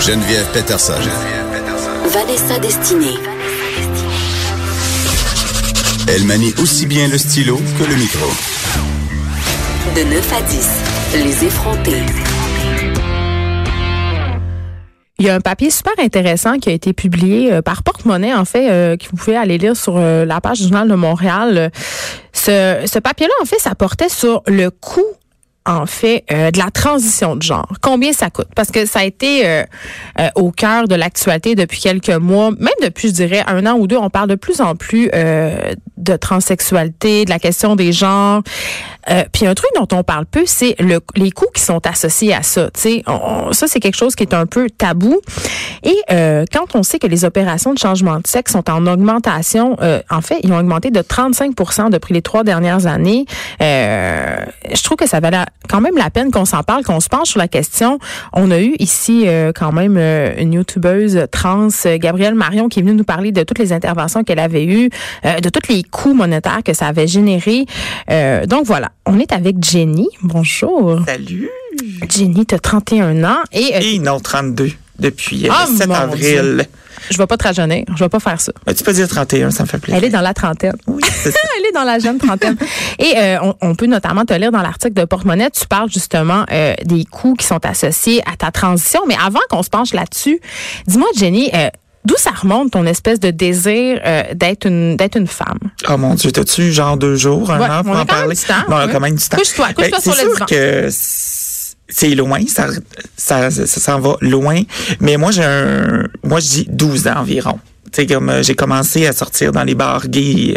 Geneviève Peterson. Vanessa Destinée. Elle manie aussi bien le stylo que le micro. De 9 à 10, les effrontés. Il y a un papier super intéressant qui a été publié euh, par Porte-Monnaie, en fait, euh, que vous pouvez aller lire sur euh, la page du Journal de Montréal. Ce, ce papier-là, en fait, ça portait sur le coût en fait euh, de la transition de genre. Combien ça coûte? Parce que ça a été euh, euh, au cœur de l'actualité depuis quelques mois, même depuis je dirais un an ou deux, on parle de plus en plus de transsexualité, de la question des genres. Puis un truc dont on parle peu, c'est le, les coûts qui sont associés à ça. Sais, ça c'est quelque chose qui est un peu tabou. Et quand on sait que les opérations de changement de sexe sont en augmentation, en fait, ils ont augmenté de 35% depuis les trois dernières années. je trouve que ça valait quand même la peine qu'on s'en parle, qu'on se penche sur la question. On a eu ici euh, quand même euh, une youtubeuse trans, euh, Gabrielle Marion, qui est venue nous parler de toutes les interventions qu'elle avait eues, de tous les coûts monétaires que ça avait généré. donc voilà, on est avec Jenny. Bonjour. Salut. Jenny, tu as 31 ans. Et, et non, 32 depuis le 7 avril. Je vais pas te rajeunir. Je vais pas faire ça. tu peux dire 31, ça me fait plaisir. Elle est dans la trentaine. Oui, c'est ça. Elle est dans la jeune trentaine. Et euh, on, on, peut notamment te lire dans l'article de Porte-Monnaie, tu parles justement euh, des coûts qui sont associés à ta transition. Mais avant qu'on se penche là-dessus, dis-moi, Jenny, euh, D'où ça remonte ton espèce de désir euh, d'être une d'être une femme? Oh mon Dieu, t'as-tu genre deux jours, un ouais, an pour en parler? temps, Non, on a quand même du temps. Couche-toi, couche-toi ben, sur le divan. que c'est loin, ça, ça, ça, s'en va loin. Mais moi, j'ai un, moi, je dis 12 ans environ. Tu sais, comme euh, j'ai commencé à sortir dans les bars euh,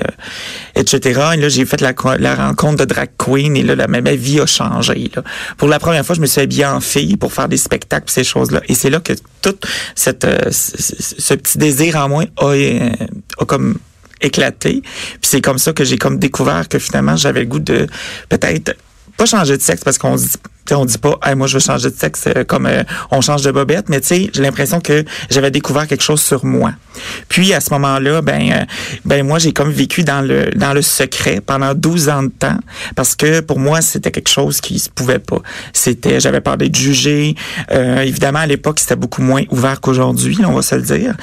etc. Et là, j'ai fait la, la, rencontre de drag queen et là, la, ma, vie a changé. Là. Pour la première fois, je me suis habillée en fille pour faire des spectacles ces choses-là. Et c'est là que tout cette, euh, ce, petit désir en moi a, a comme éclaté. Puis c'est comme ça que j'ai comme découvert que finalement, j'avais le goût de peut-être pas changer de sexe parce qu'on dit on dit pas moi je veux changer de sexe euh, comme euh, on change de bobette mais tu sais j'ai l'impression que j'avais découvert quelque chose sur moi. Puis à ce moment-là ben euh, ben moi j'ai comme vécu dans le dans le secret pendant 12 ans de temps parce que pour moi c'était quelque chose qui se pouvait pas. C'était j'avais peur d'être jugé évidemment à l'époque c'était beaucoup moins ouvert qu'aujourd'hui on va se le dire.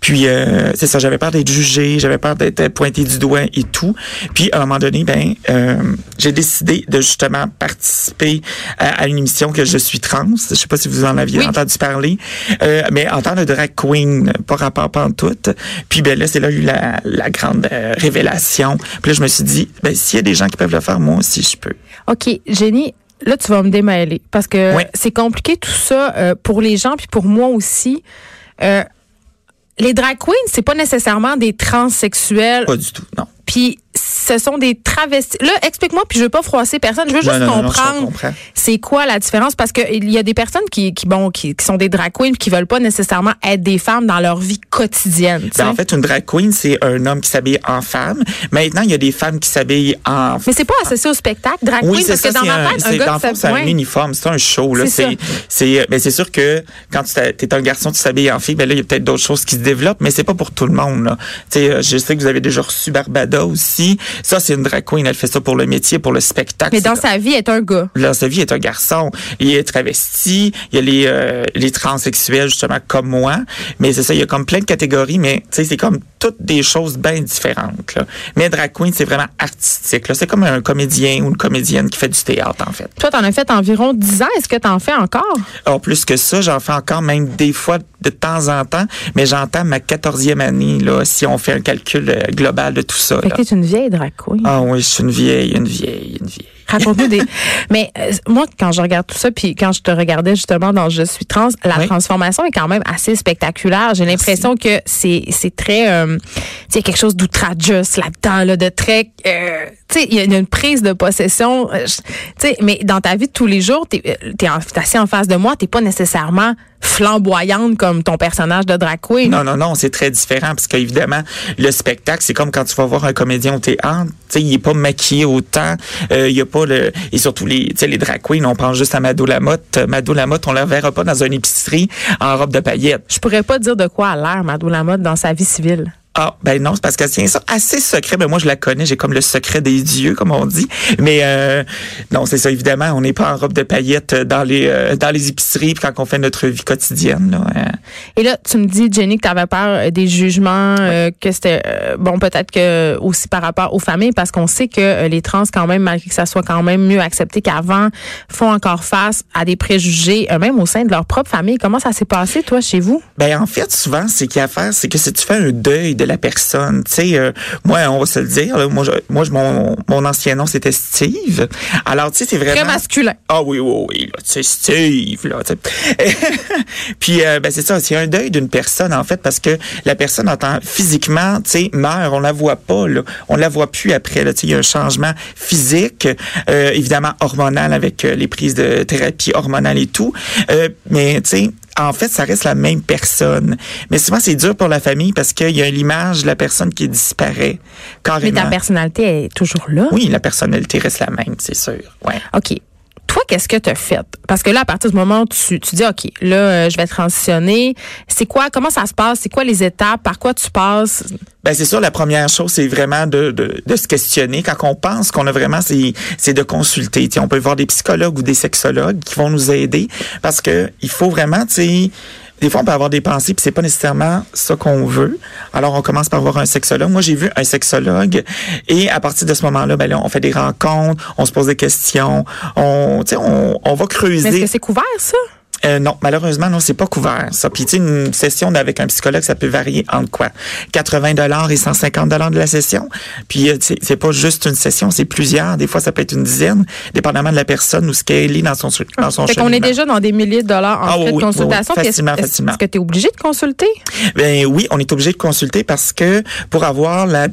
Puis c'est ça j'avais peur d'être jugé j'avais peur d'être pointé du doigt et tout. Puis à un moment donné ben j'ai décidé de justement participer à à une émission que je suis trans. Je sais pas si vous en aviez entendu parler. Euh, mais en tant que drag queen, pas rapport pas en tout. Puis ben là, c'est là eu la, la grande euh, révélation. Puis là, je me suis dit, ben s'il y a des gens qui peuvent le faire, moi aussi, je peux. OK. Jenny, là, tu vas me démêler. Parce que c'est compliqué tout ça euh, pour les gens, puis pour moi aussi. Les drag queens, c'est pas nécessairement des transsexuels. Pas du tout, non. Puis ce sont des travestis. Là, explique-moi, puis je veux pas froisser personne. Je veux juste comprendre c'est quoi la différence parce que il y a des personnes qui, qui bon, qui, qui, sont des drag queens qui veulent pas nécessairement être des femmes dans leur vie quotidienne. Ben, en fait, une drag queen, c'est un homme qui s'habille en femme. Maintenant, il y a des femmes qui s'habillent en. Mais c'est pas associé au spectacle, drag oui, queen, parce ça, que dans ma tête, un, gars, c'est un uniforme, c'est un show là. C'est, c'est, mais c'est sûr que quand tu es un garçon, tu s'habilles en fille, ben là, il y a peut-être d'autres choses qui se développent, mais c'est pas pour tout le monde. Là. sais, je sais que vous avez déjà reçu Barbada aussi. Ça, c'est une drag queen. Elle fait ça pour le métier, pour le spectacle. Mais dans sa vie, elle est un gars. Dans sa vie, elle est un garçon. Il est travesti. Il y a les, euh, les transsexuels, justement, comme moi. Mais c'est ça, il y a comme plein de catégories, mais tu sais, c'est comme toutes des choses bien différentes. Là. Mais drag queen, c'est vraiment artistique. C'est comme un comédien ou une comédienne qui fait du théâtre, en fait. Toi, t'en as fait environ 10 ans. Est-ce que t'en fais encore? Alors, plus que ça, j'en fais encore même des fois de temps en temps, mais j'entends ma quatorzième année, là, si on fait un calcul euh, global de tout ça. Fait que t'es une vieille drag queen. Ah oui, je suis une vieille, une vieille, une vieille. Raconte-nous des. Mais euh, moi, quand je regarde tout ça, puis quand je te regardais justement dans Je suis trans, la transformation est quand même assez spectaculaire. J'ai l'impression que c'est c'est très, euh, y a quelque chose d'outrageux là-dedans, là, de très, euh, tu sais, il y a une prise de possession. Euh, tu sais, mais dans ta vie de tous les jours, t'es es, assis en face de moi, t'es pas nécessairement flamboyante comme ton personnage de drag queen. Non, non, non, c'est très différent parce qu'évidemment, le spectacle, c'est comme quand tu vas voir un comédien au théâtre, tu sais, il est pas maquillé autant, euh, il y a pas le et surtout les tu sais les drag queens, on pense juste à Mado Lamotte, Mado Lamotte, on la verra pas dans une épicerie en robe de paillettes. Je pourrais pas dire de quoi a l'air Mado Lamotte dans sa vie civile. Ah, ben non, c'est parce qu'elle tient ça assez secret. Ben moi, je la connais. J'ai comme le secret des dieux, comme on dit. Mais euh, non, c'est ça, évidemment. On n'est pas en robe de paillettes dans les euh, dans les épiceries quand on fait notre vie quotidienne. Là, hein. Et là, tu me dis, Jenny, que tu avais peur euh, des jugements, euh, que c'était... euh, bon, peut-être que aussi par rapport aux familles, parce qu'on sait que euh, les trans, quand même, malgré que ça soit quand même mieux accepté qu'avant, font encore face à des préjugés, même au sein de leur propre famille. Comment ça s'est passé, toi, chez vous? Ben en fait, souvent, ce qu'il y a à faire, c'est que si tu fais un deuil de la personne, tu sais, moi, on va se le dire, là, moi, je, moi, je- mon, mon ancien nom c'était Steve. Alors, tu sais, c'est vraiment Très masculin. Ah oui, oui, oui, là, tu sais, Steve, là, tu sais. Puis, ben, c'est ça, c'est un deuil d'une personne, en fait, parce que la personne, en tant, physiquement, tu sais, meurt, on la voit pas, là. On la voit plus après, là, tu sais, il y a un changement physique, euh, évidemment hormonal avec euh, les prises de thérapie hormonale et tout. Euh, mais, tu sais, en fait, ça reste la même personne. Mais souvent, c'est dur pour la famille parce qu'il y a l'image de la personne qui disparaît Mais carrément. ta personnalité est toujours là? Oui, la personnalité reste la même, c'est sûr. Ouais. OK. Toi, qu'est-ce que tu as fait? Parce que là, à partir du moment où tu, tu dis, OK, là, euh, je vais transitionner, c'est quoi, comment ça se passe? C'est quoi les étapes? Par quoi tu passes? Ben c'est sûr, la première chose, c'est vraiment de, de, se questionner. Quand on pense qu'on a vraiment, c'est, de consulter. Tu sais, on peut voir des psychologues ou des sexologues qui vont nous aider parce que il faut vraiment, tu sais, des fois, on peut avoir des pensées, puis c'est pas nécessairement ça qu'on veut. Alors, on commence par voir un sexologue. Moi, j'ai vu un sexologue, et à partir de ce moment-là, ben là, on fait des rencontres, on se pose des questions, on, tu sais, on, on va Mais creuser. est-ce que c'est couvert, ça? Euh, non, malheureusement, non, c'est pas couvert. Ça. Puis, tu sais, une session avec un psychologue, ça peut varier entre quoi? 80 dollars et 150 dollars de la session. Puis, euh, c'est pas juste une session, c'est plusieurs. Des fois, ça peut être une dizaine, dépendamment de la personne ou ce qu'elle est dans son dans son Fait qu'on est déjà dans des milliers de dollars en Ah oui, de consultation. oui, facilement, est-ce- facilement. Est-ce que tu es obligé de consulter? Ben oui, on est obligé de consulter parce que pour avoir la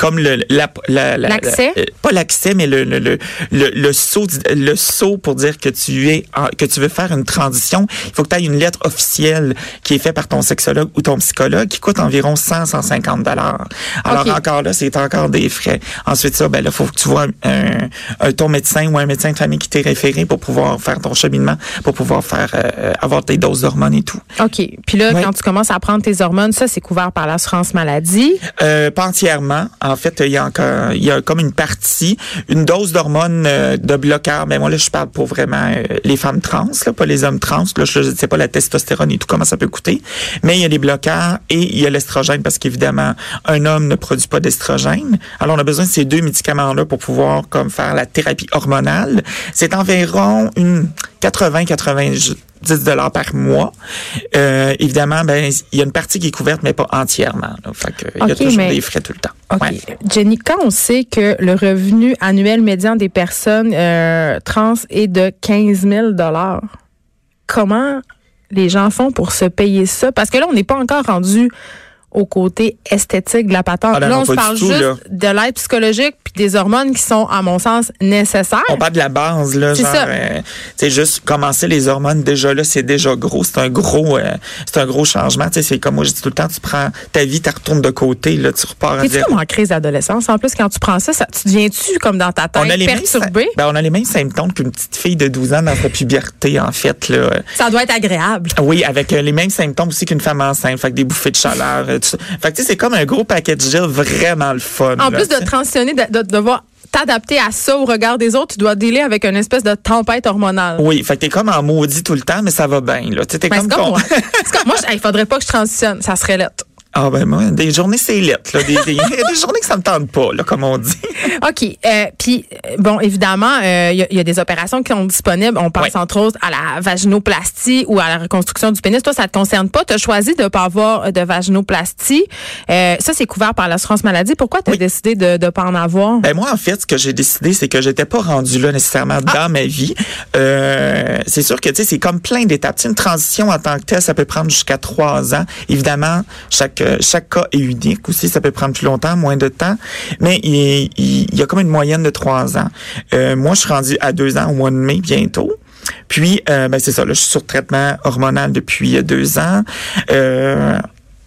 comme le la, la- la- L'accès? la- euh, pas l'accès mais le le, le le le saut le saut pour dire que tu es que tu veux faire une transition il faut que tu aies une lettre officielle qui est faite par ton sexologue ou ton psychologue qui coûte environ 100 150 dollars alors encore là c'est encore des frais ensuite ça ben là faut que tu vois un, un ton médecin ou un médecin de famille qui t'est référé pour pouvoir faire ton cheminement pour pouvoir faire euh, avoir tes doses d'hormones et tout OK. Puis là, Oui. quand tu commences à prendre tes hormones, ça, c'est couvert par l'assurance maladie. Euh, pas entièrement. En fait, il y a encore, il y a comme une partie, une dose d'hormones euh, de bloqueur. Mais moi là, je parle pour vraiment euh, les femmes trans, là, pas les hommes trans. Là, je ne sais pas la testostérone et tout comment ça peut coûter. Mais il y a les bloqueurs et il y a l'estrogène parce qu'évidemment, un homme ne produit pas d'estrogène. Alors, on a besoin de ces deux médicaments-là pour pouvoir comme faire la thérapie hormonale. C'est environ une 80-90 dollars par mois. Euh, évidemment, ben il y a une partie qui est couverte, mais pas entièrement. là. Fait que, il y a toujours mais- des frais tout le temps. Ouais. Jenny, quand on sait que le revenu annuel médian des personnes euh, trans est de 15 000 comment les gens font pour se payer ça? Parce que là, on n'est pas encore rendu au côté esthétique de la patente. Ah là, on se parle tout, juste là. de l'aide psychologique puis des hormones qui sont, à mon sens, nécessaires. On parle de la base, là, C'est genre, ça. euh, tu sais, juste commencer les hormones, déjà là, c'est déjà gros. C'est un gros, euh, c'est un gros changement. C'est comme moi, je dis tout le temps, tu prends ta vie, tu retournes de côté, là, tu repars à Es-tu zéro. comme en crise d'adolescence? En plus, quand tu prends ça, ça tu deviens-tu comme dans ta tête On a, les mêmes, ben, on a les mêmes symptômes qu'une petite fille de 12 ans dans sa puberté, en fait. Là. Ça doit être agréable. Oui, avec euh, les mêmes symptômes aussi qu'une femme enceinte. Fait que des bouffées de chaleur. Tout ça. Fait que tu sais, c'est comme un gros paquet de gel vraiment le fun. En là, plus de transitionner, de, de devoir t'adapter à ça au regard des autres, tu dois dealer avec une espèce de tempête hormonale. Oui, fait que t'es comme en maudit tout le temps, mais ça va bien. Là. Tu sais, t'es comme, comme con- moi. Comme moi, il faudrait pas que je transitionne. Ça serait lettre. Ah ben moi, des journées c'est lettre. Là. Des, des, journées que ça me tente pas, là, comme on dit. OK. Euh, Puis, euh, bon, évidemment, euh, il y, a- il y a des opérations qui sont disponibles. On pense entre autres à la vaginoplastie ou à la reconstruction du pénis. Toi, ça te concerne pas. Tu as choisi de pas avoir de vaginoplastie. Euh, ça, c'est couvert par l'assurance maladie. Pourquoi tu as Oui. décidé de ne pas en avoir? Ben moi, en fait, ce que j'ai décidé, c'est que j'étais pas rendu là nécessairement Ah. dans ma vie. C'est sûr que tu sais, c'est comme plein d'étapes. Une transition en tant que telle, ça peut prendre jusqu'à trois ans. Évidemment, chaque chaque cas est unique aussi. Ça peut prendre plus longtemps, moins de temps, mais il, il- il y a comme une moyenne de trois ans. Euh, moi, je suis rendu à deux ans au mois de mai bientôt. Puis, euh, ben c'est ça. Là, je suis sur traitement hormonal depuis euh, deux ans. Euh,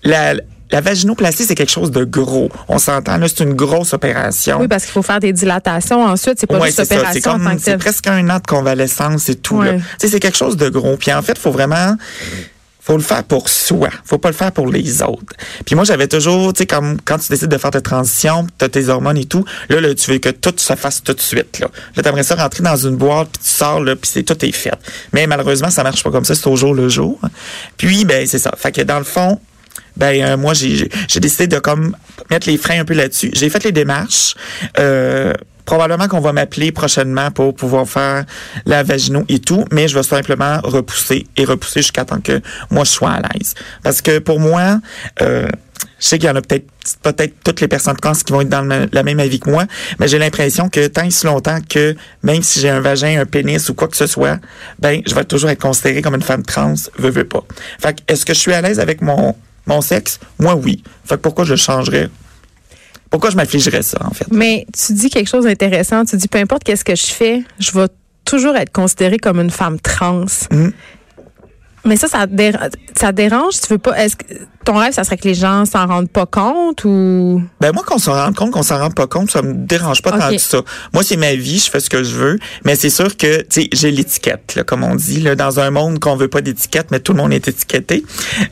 la, la vaginoplastie, c'est quelque chose de gros. On s'entend, là, c'est une grosse opération. Oui, parce qu'il faut faire des dilatations ensuite. C'est pas Ouais, juste c'est. C'est opération comme, c'est telle. presque un an de convalescence et tout. là. Ouais. Tu sais, c'est quelque chose de gros. Puis en fait, faut vraiment, faut le faire pour soi. Faut pas le faire pour les autres. Puis moi, j'avais toujours, tu sais, comme quand tu décides de faire ta transition, tu as tes hormones et tout, là, là, tu veux que tout se fasse tout de suite. Là, là t'aimerais ça rentrer dans une boîte, puis tu sors, là, puis c'est tout est fait. Mais malheureusement, ça marche pas comme ça, c'est au jour le jour. Puis, ben, c'est ça. Fait que dans le fond, ben euh, moi j'ai j'ai décidé de comme mettre les freins un peu là-dessus. J'ai fait les démarches. Euh, probablement qu'on va m'appeler prochainement pour pouvoir faire la vagino et tout, mais je vais simplement repousser et repousser jusqu'à temps que moi je sois à l'aise. Parce que pour moi, euh, je sais qu'il y en a peut-être peut-être toutes les personnes trans qui vont être dans la même avis que moi, mais j'ai l'impression que tant et si longtemps que même si j'ai un vagin, un pénis ou quoi que ce soit, ben je vais toujours être considérée comme une femme trans, veux veux pas. Fait est-ce que je suis à l'aise avec mon mon sexe? Moi oui. Fait que pourquoi je changerais Pourquoi je m'affligerais ça en fait? Mais tu dis quelque chose d'intéressant. Tu dis peu importe qu'est-ce que je fais, je vais toujours être considérée comme une femme trans. Mhm. Mais ça, ça, déra- ça dérange? Tu veux pas. Est-ce que ton rêve, ça serait que les gens s'en rendent pas compte ou? Ben moi qu'on s'en rende compte, qu'on s'en rende pas compte, ça me dérange pas tant que ça. Moi c'est ma vie, je fais ce que je veux, mais c'est sûr que tu sais j'ai l'étiquette là, comme on dit là, dans un monde qu'on veut pas d'étiquette, mais tout le monde est étiqueté.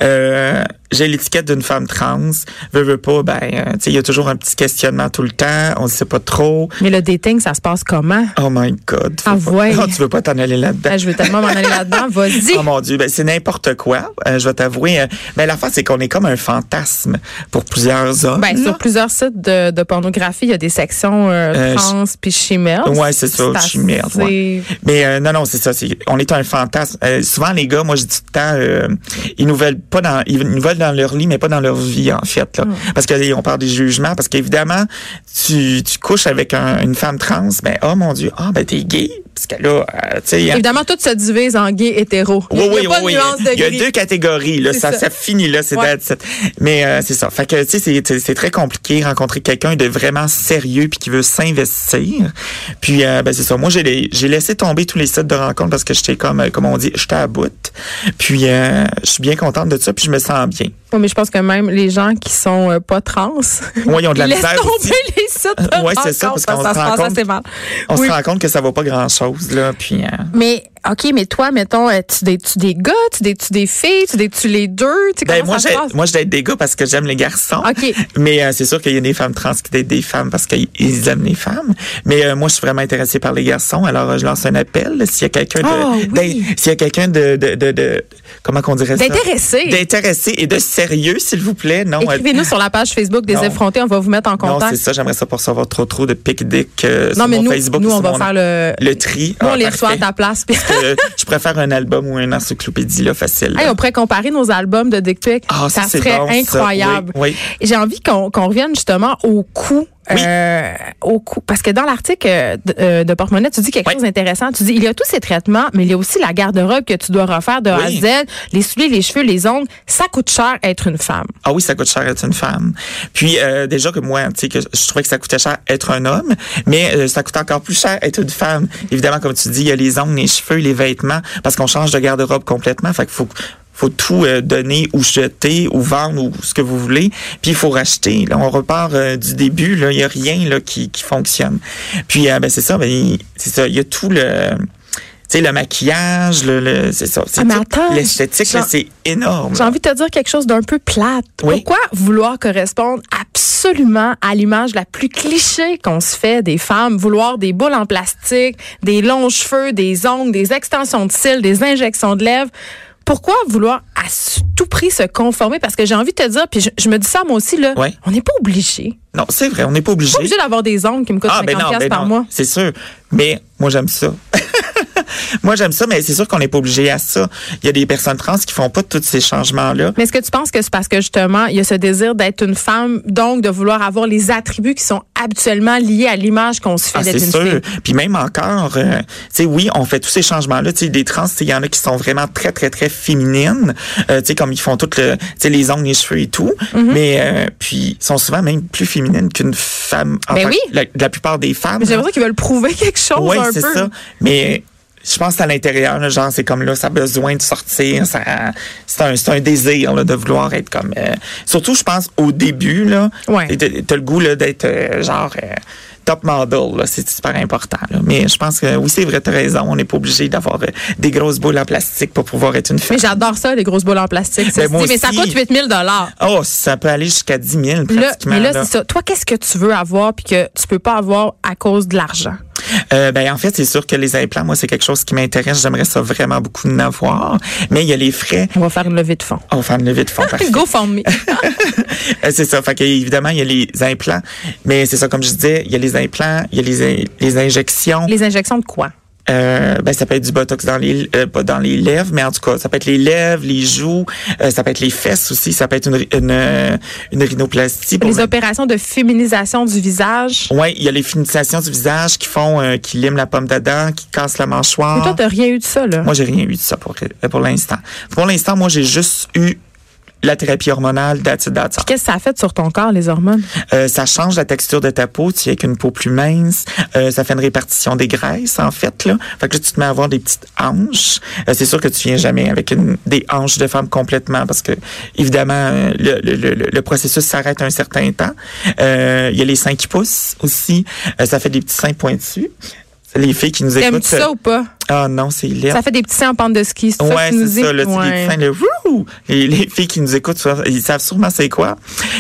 Euh, j'ai l'étiquette d'une femme trans, veux veux pas, ben euh, tu sais il y a toujours un petit questionnement tout le temps, on sait pas trop. Mais le dating, ça se passe comment? Oh my God. Ah, pas- ouais. Oh, tu veux pas t'en aller là-dedans. Ah, Je veux tellement m'en aller là-dedans. Vas-y. Oh mon Dieu, ben c'est n'importe quoi. Euh, je vais t'avouer. Euh, ben l'affaire c'est qu'on est comme un fantasme pour plusieurs hommes. Ben, sur plusieurs sites de, de pornographie, il y a des sections euh, Euh, trans puis chimères. Ouais, c'est ça, chimère, ouais. Mais euh, non, non, c'est ça. On est un fantasme. Euh, souvent, les gars, moi, je dis tout le temps, ils nous veulent pas dans, ils nous veulent dans leur lit, mais pas dans leur vie, en fait. Là. Parce que on parle des jugements, parce qu'évidemment, tu, tu couches avec un- une femme trans, ben oh mon Dieu, ah ben t'es gay, là, euh, sais. Évidemment, tout se divise en gay hétéro. Il y a, Oui, il y a oui, pas oui, Il y a deux catégories, là. Ça, ça. ça finit, là. C'est Ouais. Mais, euh, c'est ça. Fait que, tu sais, c'est- très compliqué rencontrer quelqu'un de vraiment sérieux puis qui veut s'investir. Puis, euh, ben, c'est ça. Moi, j'ai, laissé tomber tous les sites de rencontres parce que j'étais comme, comme on dit, j'étais à bout. Puis, je suis bien contente de ça puis je me sens bien. Mais je pense que même les gens qui sont pas trans, ils ont de la tomber aussi. les sites de Ouais, c'est ça, rencontres parce qu'on ça se se rend passe compte- assez mal. On Oui. se rend compte que ça vaut pas grand là. Puis, euh, Mais, OK, mais toi, mettons, euh, tu dates-tu des gars, tu dates-tu des filles, tu dates-tu les deux? Tu sais, ben, comment moi, ça se moi, je date des gars parce que j'aime les garçons. OK. Mais euh, c'est sûr qu'il y a des femmes trans qui datent des femmes parce qu'ils ils aiment les femmes. Mais euh, moi, je suis vraiment intéressée par les garçons. Alors, je lance un appel. S'il y a quelqu'un de, Ah, oui. s'il y a quelqu'un de, de, de, de- comment qu'on dirait ça? D'intéressé. D'intéressé et de sérieux, s'il vous plaît. Non, euh, Écrivez-nous sur la page Facebook des non. effrontés, on va vous mettre en non, contact. c'est ça. J'aimerais ça pour savoir trop trop de pic dick Non, sur mais mon nous, Facebook. nous ou on va mon- faire le, le tri. Nous, on Ah, les reçoit à ta place. Euh, je préfère un album ou une encyclopédie là facile. Hey, on pourrait comparer nos albums de Dick Pic. Ah, ça, serait bon, incroyable. Oui, oui. J'ai envie qu'on qu'on revienne justement au coût. Oui. euh, au coût. Parce que dans l'article euh, de, euh, de Porte-Monnaie, tu dis quelque Oui. chose d'intéressant. Tu dis, il y a tous ces traitements, mais il y a aussi la garde-robe que tu dois refaire de A à Oui. Z, les souliers, les cheveux, les ongles. Ça coûte cher être une femme. Ah oui, ça coûte cher être une femme. Puis euh, déjà que moi, tu sais, que je trouvais que ça coûtait cher être un homme, mais euh, ça coûte encore plus cher être une femme. Évidemment, comme tu dis, il y a les ongles, les cheveux, les vêtements, parce qu'on change de garde-robe complètement. Fait qu'il faut faut tout euh, donner ou jeter ou vendre ou ce que vous voulez. Puis il faut racheter. Là, on repart euh, du début. Là, il y a rien là qui, qui fonctionne. Puis euh, ben c'est ça. Ben il- c'est ça. Il y a tout le tu sais, le maquillage, le, le- c'est ça. C'est Ah, L'esthétique, c'est énorme. J'ai envie de te dire quelque chose d'un peu plate. Oui. Pourquoi vouloir correspondre absolument à l'image la plus cliché qu'on se fait des femmes? Vouloir des boules en plastique, des longs cheveux, des ongles, des extensions de cils, des injections de lèvres? Pourquoi vouloir à tout prix se conformer? Parce que j'ai envie de te dire, puis je, je me dis ça moi aussi, là, Ouais. on n'est pas obligé. Non, c'est vrai, on n'est pas obligé. Pas obligé d'avoir des ongles qui me coûtent Ah, 50 ben non, ben par non, mois. c'est sûr. Mais moi, j'aime ça. moi, j'aime ça, mais c'est sûr qu'on n'est pas obligé à ça. Il y a des personnes trans qui font pas tous ces changements-là. Mais est-ce que tu penses que c'est parce que justement, il y a ce désir d'être une femme, donc de vouloir avoir les attributs qui sont habituellement liés à l'image qu'on se fait Ah, d'être c'est une sûr. fille? Puis même encore, euh, tu sais, oui, on fait tous ces changements-là. Tu sais, des trans, il y en a qui sont vraiment très, très, très féminines. Euh, tu sais, comme ils font tout le, tu sais, les ongles, les cheveux et tout. Mm-hmm. Mais euh, puis, ils sont souvent même plus féminines qu'une femme. En Ben oui. La, la plupart des femmes. J'ai l'impression qu'ils veulent prouver quelque chose Oui, un c'est peu. ça. Mais je pense à l'intérieur, là, genre, c'est comme là, ça a besoin de sortir. Ça, c'est un, c'est un désir là, de vouloir être comme. euh, surtout, je pense au début là. Ouais. t'as- le goût là d'être euh, genre. euh, top model, là, c'est super important. là. Mais je pense que oui, c'est vrai, t'as raison. On n'est pas obligé d'avoir des grosses boules en plastique pour pouvoir être une Mais femme. j'adore ça, les grosses boules en plastique. ça Ben, moi mais ça coûte 8000 dollars. Oh, ça peut aller jusqu'à 10 000 Là, pratiquement. mais là, là. c'est ça. Toi, qu'est-ce que tu veux avoir puis que tu peux pas avoir à cause de l'argent? Euh, ben en fait, c'est sûr que les implants, moi, c'est quelque chose qui m'intéresse. J'aimerais ça vraiment beaucoup en avoir. Mais il y a les frais. On va faire une levée de fonds. On va faire une levée de fonds. parfait. Go for me. Euh, c'est ça. Fait évidemment, il y a les implants. Mais c'est ça, comme je disais, il y a les implants, il y a les, les injections. Les injections de quoi? Euh, ben, ça peut être du botox dans les, euh, pas dans les lèvres, mais en tout cas, ça peut être les lèvres, les joues, euh, ça peut être les fesses aussi, ça peut être une, une, euh, une rhinoplastie. pour Les opérations de féminisation du visage. Ouais, il y a les finalisations du visage qui font, euh, qui liment la pomme d'Adam, qui cassent la mâchoire. Mais toi, t'as rien eu de ça, là. Moi, j'ai rien eu de ça pour, pour l'instant. Pour l'instant, moi, j'ai juste eu la thérapie hormonale that's it, that's. Qu'est-ce que ça a fait sur ton corps, les hormones? Euh, ça change la texture de ta peau, tu es avec une peau plus mince. Euh, ça fait une répartition des graisses, en fait. Là. Fait que là, tu te mets à avoir des petites hanches. Euh, c'est sûr que tu viens jamais avec une, des hanches de femme complètement parce que, évidemment, euh, le, le, le, le processus s'arrête un certain temps. Euh, Il y a les seins qui poussent aussi. Euh, ça fait des petits seins pointus. Les filles qui nous écoutent. T'aimes-tu ça ou pas? Ah non, c'est laid. Ça fait des petits seins en pente de ski. C'est ça Ouais, tu nous c'est ça, là, Ouais. seins, le wouh! Les, les filles qui nous écoutent, ça, ils savent sûrement c'est quoi.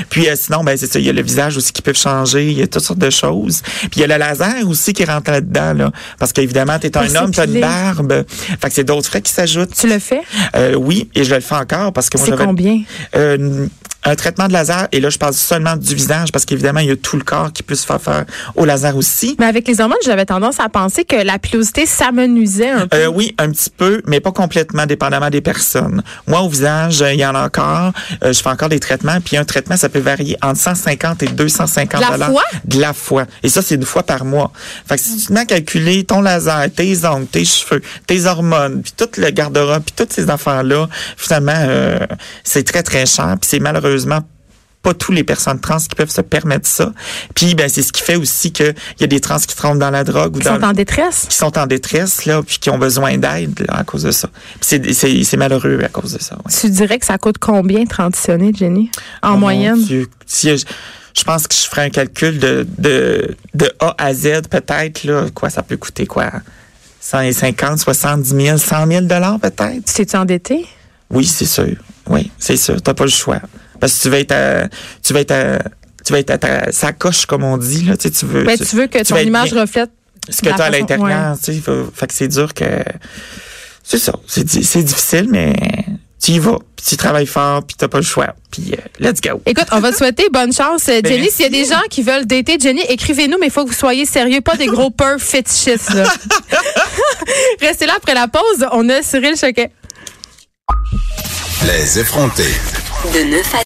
Puis euh, sinon, ben c'est ça, il y a le visage aussi qui peut changer, il y a toutes sortes de choses. Puis il y a le laser aussi qui rentre là-dedans, là. Parce qu'évidemment, t'es un Pour homme, t'as une s'épiler. barbe. Fait que c'est d'autres frais qui s'ajoutent. Tu le fais? Euh, oui, et je le fais encore parce que moi C'est combien? euh, un traitement de laser, et là je parle seulement du visage parce qu'évidemment, il y a tout le corps qui peut se faire faire au laser aussi. Mais avec les hormones, j'avais tendance à penser que la pilosité s'amenuisait un peu? Euh, oui, un petit peu, mais pas complètement, dépendamment des personnes. Moi, au visage, euh, il y en a encore. Euh, je fais encore des traitements. Puis un traitement, ça peut varier entre 150 et 250 De la dollars fois? De la fois. Et ça, c'est une fois par mois. Fait que si tu te mets à calculer ton laser, tes ongles, tes cheveux, tes hormones, puis tout le garde-robe, puis toutes ces affaires-là, finalement, euh, c'est très, très cher. Puis c'est malheureusement pas toutes les personnes trans qui peuvent se permettre ça. Puis ben c'est ce qui fait aussi que il y a des trans qui tombent dans la drogue ou dans sont en détresse. qui sont en détresse là puis qui ont besoin d'aide là, à cause de ça. Puis c'est malheureux à cause de ça. ouais. Tu dirais que ça coûte combien transitionner, Jenny? En Oh mon moyenne? Dieu. Si je, je pense que je ferais un calcul de de de A à Z peut-être là quoi ça peut coûter quoi? 150, 70 000, 100 000 dollars peut-être? Tu t'es endetté? Oui, c'est sûr. Oui, c'est sûr. T'as pas le choix. Parce que tu vas être à, tu vas être à, tu vas être à ta sacoche, comme on dit, là. Tu sais, tu veux. Ben, tu veux que ton image bien- reflète ce que tu as à l'intérieur, tu sais. Fait que c'est dur que, c'est ça. C'est, c'est difficile, mais tu y vas. Puis tu travailles fort, puis t'as pas le choix. Puis, euh, let's go. Écoute, on va te souhaiter bonne chance. Euh, Jenny, s'il y a des gens qui veulent dater Jenny, écrivez-nous, mais il faut que vous soyez sérieux, pas des gros peurs fétichistes. là. Restez là après la pause. On a Cyril Choquet. Les effrontés. De 9 à